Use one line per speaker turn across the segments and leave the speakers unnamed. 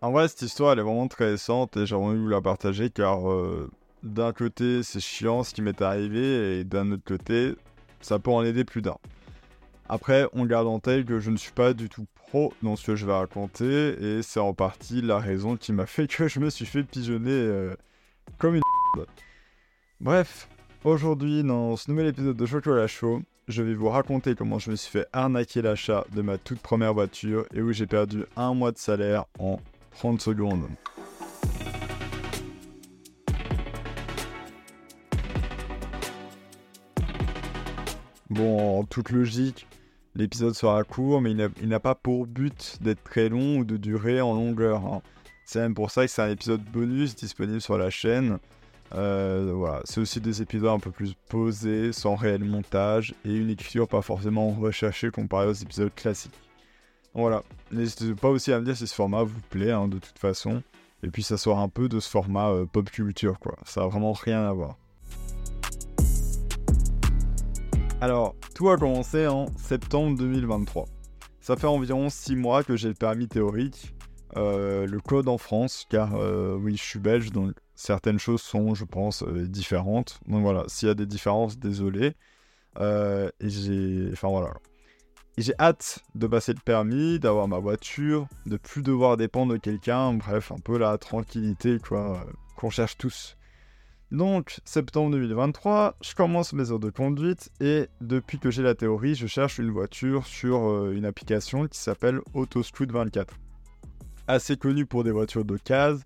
En vrai, cette histoire, elle est vraiment très récente et j'ai envie de vous la partager car euh, d'un côté, c'est chiant ce qui m'est arrivé et d'un autre côté, ça peut en aider plus d'un. Après, on garde en tête que je ne suis pas du tout pro dans ce que je vais raconter et c'est en partie la raison qui m'a fait que je me suis fait pigeonner euh, comme une Bref, aujourd'hui, dans ce nouvel épisode de Chocolat Show, je vais vous raconter comment je me suis fait arnaquer l'achat de ma toute première voiture et où j'ai perdu un mois de salaire en 30 secondes. Bon, en toute logique, l'épisode sera court, mais il n'a pas pour but d'être très long ou de durer en longueur. hein. C'est même pour ça que c'est un épisode bonus disponible sur la chaîne. Euh, c'est aussi des épisodes un peu plus posés, sans réel montage et une écriture pas forcément recherchée comparée aux épisodes classiques. Voilà, n'hésitez pas aussi à me dire si ce format vous plaît, hein, de toute façon. Et puis ça sort un peu de ce format euh, pop culture, quoi. Ça a vraiment rien à voir. Alors, tout a commencé en septembre 2023. Ça fait environ 6 mois que j'ai le permis théorique, euh, le code en France, car euh, oui, je suis belge, donc certaines choses sont, je pense, différentes. Donc voilà, s'il y a des différences, désolé. Et j'ai. Enfin voilà. J'ai hâte de passer le permis, d'avoir ma voiture, de plus devoir dépendre de quelqu'un. Bref, un peu la tranquillité, quoi, euh, qu'on cherche tous. Donc, septembre 2023, je commence mes heures de conduite et depuis que j'ai la théorie, je cherche une voiture sur euh, une application qui s'appelle Autoscoot 24. Assez connue pour des voitures d'occasion.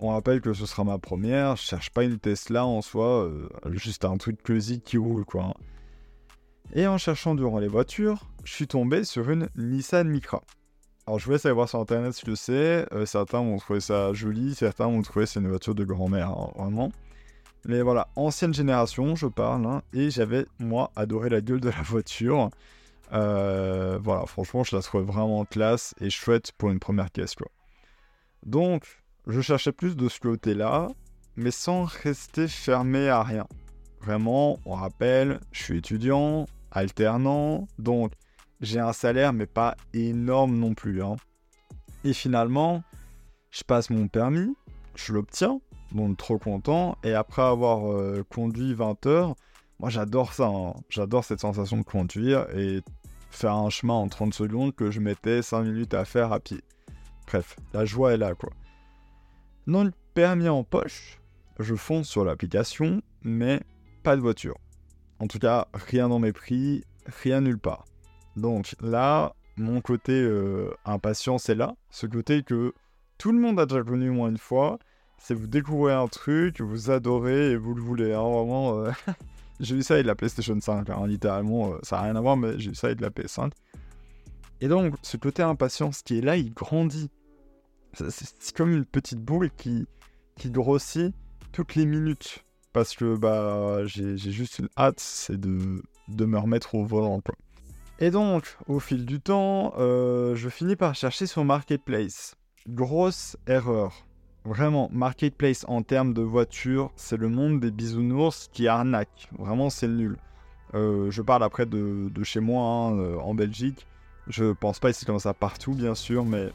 On rappelle que ce sera ma première. Je cherche pas une Tesla en soi, euh, juste un truc cosy qui roule quoi. hein. Et en cherchant durant les voitures, je suis tombé sur une Nissan Micra. Alors je vous laisse aller voir sur internet si je le sais. Euh, certains vont trouver ça joli, certains vont trouver c'est une voiture de grand-mère, hein, vraiment. Mais voilà, ancienne génération, je parle, hein, et j'avais, moi, adoré la gueule de la voiture. Euh, voilà, franchement, je la trouvais vraiment classe et chouette pour une première caisse, quoi. Donc, je cherchais plus de ce côté-là, mais sans rester fermé à rien. Vraiment, on rappelle, je suis étudiant, alternant, donc j'ai un salaire, mais pas énorme non plus. hein. Et finalement, je passe mon permis, je l'obtiens, donc trop content, et après avoir euh, conduit 20 heures, moi j'adore ça, hein. j'adore cette sensation de conduire et faire un chemin en 30 secondes que je mettais 5 minutes à faire à pied. Bref, la joie est là quoi. Dans le permis en poche, je fonce sur l'application, mais pas de voiture. En tout cas, rien dans mes prix, rien nulle part. Donc là, mon côté euh, impatience est là. Ce côté que tout le monde a déjà connu moins une fois. C'est vous découvrez un truc, vous adorez et vous le voulez. hein, vraiment, euh, j'ai eu ça avec la PlayStation 5, hein, littéralement. euh, ça n'a rien à voir, mais j'ai eu ça avec la PS5. Et donc, ce côté impatience qui est là, il grandit. C'est- C'est c'est comme une petite boule qui, qui grossit toutes les minutes. Parce que bah, j'ai juste une hâte, c'est de, de me remettre au volant. Et donc, au fil du temps, euh, je finis par chercher sur Marketplace. Grosse erreur. Vraiment, Marketplace en termes de voiture, c'est le monde des bisounours qui arnaque. Vraiment, c'est nul. Euh, je parle après de, de chez moi, hein, euh, en Belgique. Je pense pas ici comme ça partout, bien sûr, mais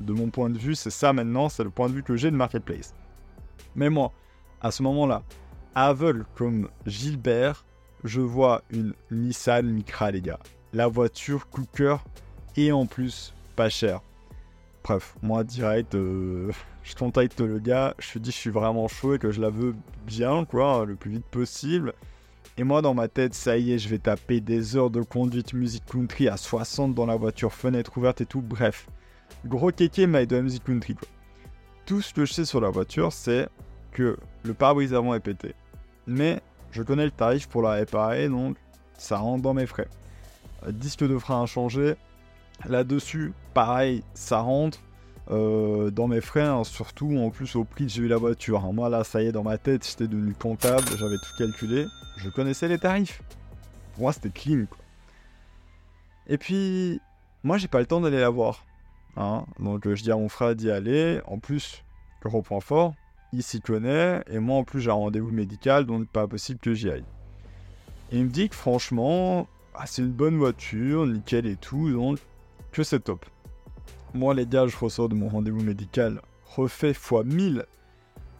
de mon point de vue, c'est ça maintenant, c'est le point de vue que j'ai de Marketplace. Mais moi, à ce moment-là, aveugle comme Gilbert, je vois une Nissan Micra, les gars. La voiture cœur et en plus pas cher. Bref, moi direct, euh, je contacte le gars, je lui dis je suis vraiment chaud et que je la veux bien, quoi, le plus vite possible. Et moi dans ma tête, ça y est, je vais taper des heures de conduite musique country à 60 dans la voiture, fenêtre ouverte et tout, bref. Gros kéké, mais de musique country, quoi. Tout ce que je sais sur la voiture, c'est que le pare-brise avant est pété. Mais je connais le tarif pour la réparer, donc ça rentre dans mes frais. Euh, disque de frein à changer. Là-dessus, pareil, ça rentre euh, dans mes frais, hein, surtout en plus au prix que j'ai eu la voiture. hein. Moi là, ça y est, dans ma tête, j'étais devenu comptable, j'avais tout calculé, je connaissais les tarifs. Pour moi, c'était clean. Et puis, moi, j'ai pas le temps d'aller la voir. hein. Donc, je dis à mon frère d'y aller. En plus, gros point fort, il s'y connaît, et moi en plus, j'ai un rendez-vous médical, donc pas possible que j'y aille. Il me dit que franchement, ah, c'est une bonne voiture, nickel et tout, donc que c'est top. moi, les gars, je ressors de mon rendez-vous médical refait x 1000.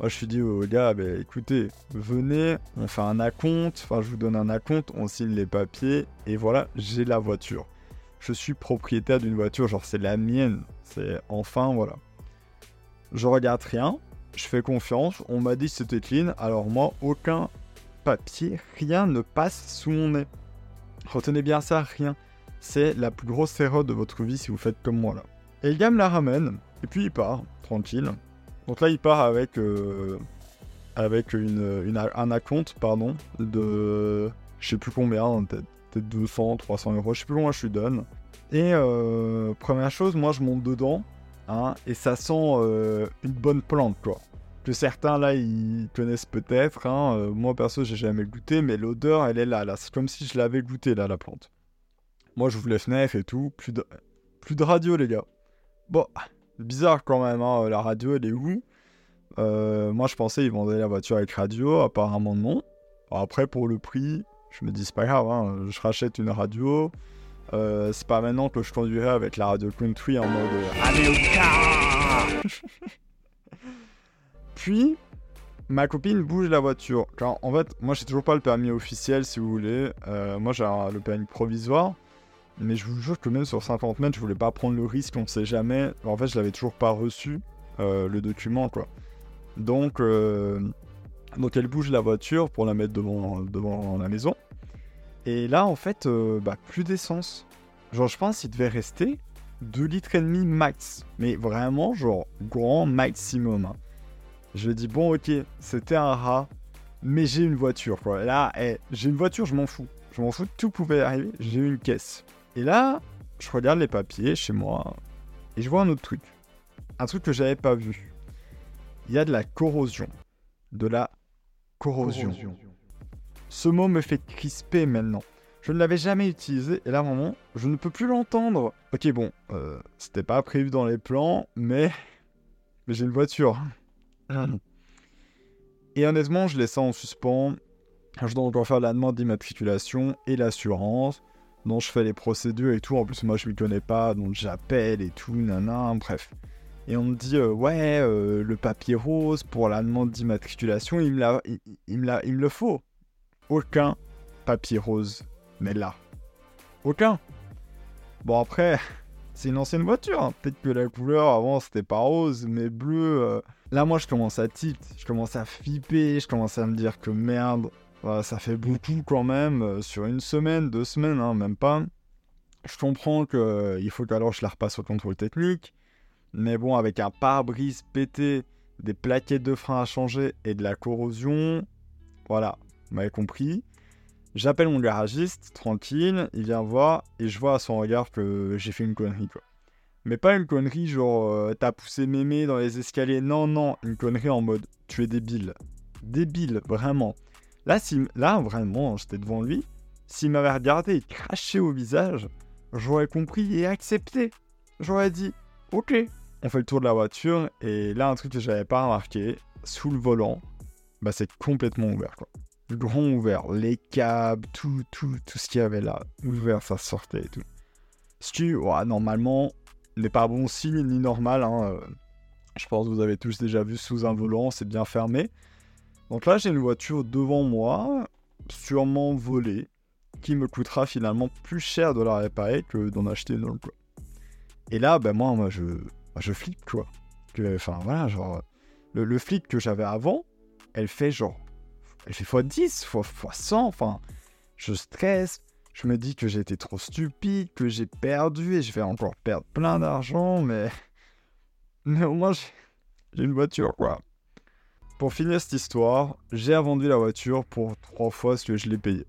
Moi, je suis dit aux gars, bah, écoutez, venez, on fait un acompte, enfin, je vous donne un acompte, on signe les papiers, et voilà, j'ai la voiture. Je suis propriétaire d'une voiture, genre, c'est la mienne. C'est enfin, voilà. Je regarde rien, je fais confiance, on m'a dit que c'était clean, alors moi, aucun papier, rien ne passe sous mon nez. Retenez bien ça, rien. C'est la plus grosse erreur de votre vie si vous faites comme moi là. Et la ramène, et puis il part, tranquille. Donc là, il part avec, euh, avec une, un acompte, pardon, de je sais plus combien, peut-être 200, 300 euros, je sais plus combien je lui donne. Et euh, première chose, moi je monte dedans, hein, et ça sent euh, une bonne plante, quoi. Que certains là, ils connaissent peut-être. Hein, moi perso, j'ai jamais goûté, mais l'odeur, elle est là, là. C'est comme si je l'avais goûté, là, la plante. Moi, j'ouvre les fenêtres et tout. Plus de, plus de radio, les gars. Bon, bizarre quand même, hein, la radio elle est où? Euh, Moi je pensais ils vendaient la voiture avec radio, apparemment non. Après pour le prix, je me dis c'est pas grave, hein, je rachète une radio. Euh, c'est pas maintenant que je conduirai avec la radio country en mode euh, au Puis ma copine bouge la voiture. Car en fait, moi j'ai toujours pas le permis officiel si vous voulez. moi j'ai le permis provisoire. Mais je vous jure que même sur 50 mètres, je voulais pas prendre le risque, on sait jamais. En fait, je l'avais toujours pas reçu, euh, le document, quoi. Donc, euh, donc, elle bouge la voiture pour la mettre devant, devant la maison. Et là, en fait, euh, bah, plus d'essence. Genre, je pense qu'il devait rester 2 litres et demi max. Mais vraiment, genre, grand maximum. Hein. Je dit, bon, ok, c'était un rat, mais j'ai une voiture. Là, eh, j'ai une voiture, je m'en fous. Je m'en fous, tout pouvait arriver, j'ai une caisse. Et là, je regarde les papiers chez moi et je vois un autre truc. Un truc que j'avais pas vu. Il y a de la corrosion. De la corrosion. Ce mot me fait crisper maintenant. Je ne l'avais jamais utilisé et là, vraiment, je ne peux plus l'entendre. Ok, bon, euh, c'était pas prévu dans les plans, mais, mais j'ai une voiture. et honnêtement, je laisse ça en suspens. Je dois encore faire la demande d'immatriculation et l'assurance dont je fais les procédures et tout. En plus, moi, je m'y connais pas, donc j'appelle et tout, nanan, bref. Et on me dit, euh, ouais, euh, le papier rose pour la demande d'immatriculation, il me le faut. Aucun papier rose mais là. Aucun. Bon, après, c'est une ancienne voiture. Hein. Peut-être que la couleur avant, c'était pas rose, mais bleu. Euh. Là, moi, je commence à tilt, je commence à flipper, je commence à me dire que merde, ça fait beaucoup quand même, euh, sur une semaine, deux semaines, hein, même pas. Je comprends qu'il euh, faut qu'alors je la repasse au contrôle technique, mais bon, avec un pare-brise pété, des plaquettes de frein à changer et de la corrosion, voilà, vous compris. J'appelle mon garagiste, tranquille, il vient voir, et je vois à son regard que j'ai fait une connerie, quoi. Mais pas une connerie genre euh, t'as poussé mémé dans les escaliers, non, non, une connerie en mode tu es débile. Débile, vraiment. Là, si, là vraiment, j'étais devant lui. S'il m'avait regardé et craché au visage, j'aurais compris et accepté. J'aurais dit, ok. On fait le tour de la voiture et là, un truc que j'avais pas remarqué, sous le volant, bah c'est complètement ouvert quoi. Grand ouvert, les câbles, tout, tout, tout ce qu'il y avait là, ouvert, ça sortait et tout. Ce qui, normalement, n'est pas bon signe ni normal. Hein. Euh, je pense que vous avez tous déjà vu sous un volant, c'est bien fermé. Donc là, j'ai une voiture devant moi, sûrement volée, qui me coûtera finalement plus cher de la réparer que d'en acheter une autre. Et là, ben moi, moi je, je flippe, quoi. Enfin, voilà, genre, le, le flic que j'avais avant, elle fait genre, elle fait x10, x100, enfin, je stresse, je me dis que j'ai été trop stupide, que j'ai perdu et je vais encore perdre plein d'argent, mais. Mais au moins, j'ai une voiture, quoi. Pour finir cette histoire, j'ai vendu la voiture pour trois fois ce que je l'ai payé.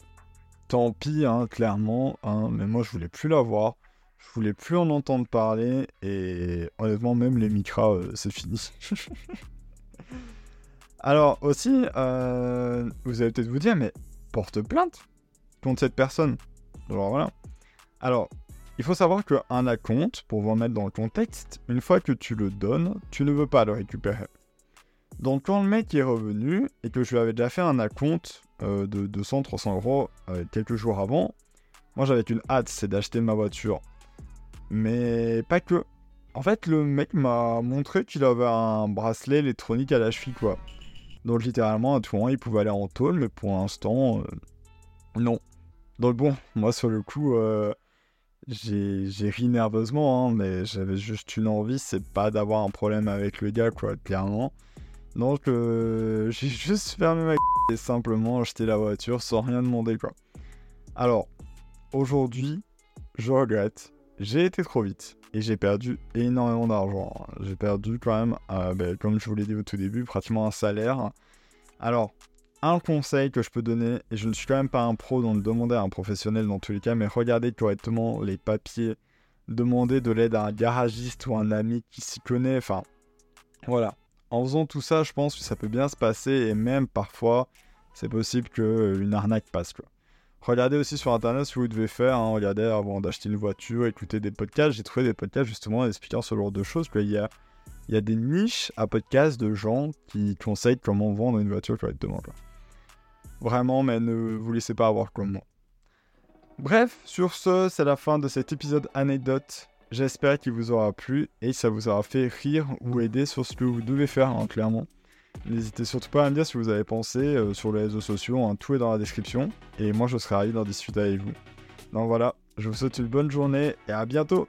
Tant pis, hein, clairement, hein, mais moi je voulais plus la voir, je voulais plus en entendre parler, et honnêtement, même les micras, euh, c'est fini. Alors aussi, euh, vous allez peut-être vous dire, mais porte plainte contre cette personne. Alors voilà. Alors, il faut savoir qu'un acompte, pour vous remettre dans le contexte, une fois que tu le donnes, tu ne veux pas le récupérer. Donc quand le mec est revenu et que je lui avais déjà fait un acompte euh, de 200-300 euros euh, quelques jours avant, moi j'avais une hâte, c'est d'acheter ma voiture. Mais pas que. En fait, le mec m'a montré qu'il avait un bracelet électronique à la cheville, quoi. Donc littéralement, à tout moment, il pouvait aller en tôle, mais pour l'instant, euh, non. Donc bon, moi sur le coup, euh, j'ai ri nerveusement, hein, mais j'avais juste une envie, c'est pas d'avoir un problème avec le gars, quoi, clairement. Donc euh, j'ai juste fermé ma et simplement acheté la voiture sans rien demander, quoi. Alors, aujourd'hui, je regrette, j'ai été trop vite et j'ai perdu énormément d'argent. J'ai perdu quand même, euh, ben, comme je vous l'ai dit au tout début, pratiquement un salaire. Alors, un conseil que je peux donner, et je ne suis quand même pas un pro, donc demander à un professionnel dans tous les cas, mais regardez correctement les papiers, demandez de l'aide à un garagiste ou un ami qui s'y connaît, enfin, voilà. En faisant tout ça, je pense que ça peut bien se passer, et même parfois, c'est possible qu'une arnaque passe, quoi. Regardez aussi sur internet ce que vous devez faire. Hein. Regardez avant d'acheter une voiture, écouter des podcasts. J'ai trouvé des podcasts justement expliquant ce genre de choses. Il y a, il y a des niches à podcasts de gens qui conseillent comment vendre une voiture correctement. Quoi. Vraiment, mais ne vous laissez pas avoir comme moi. Bref, sur ce, c'est la fin de cet épisode anecdote. J'espère qu'il vous aura plu et ça vous aura fait rire ou aider sur ce que vous devez faire, hein, clairement. N'hésitez surtout pas à me dire si vous avez pensé euh, sur les réseaux sociaux, hein, tout est dans la description. Et moi je serai ravi d'en discuter avec vous. Donc voilà, je vous souhaite une bonne journée et à bientôt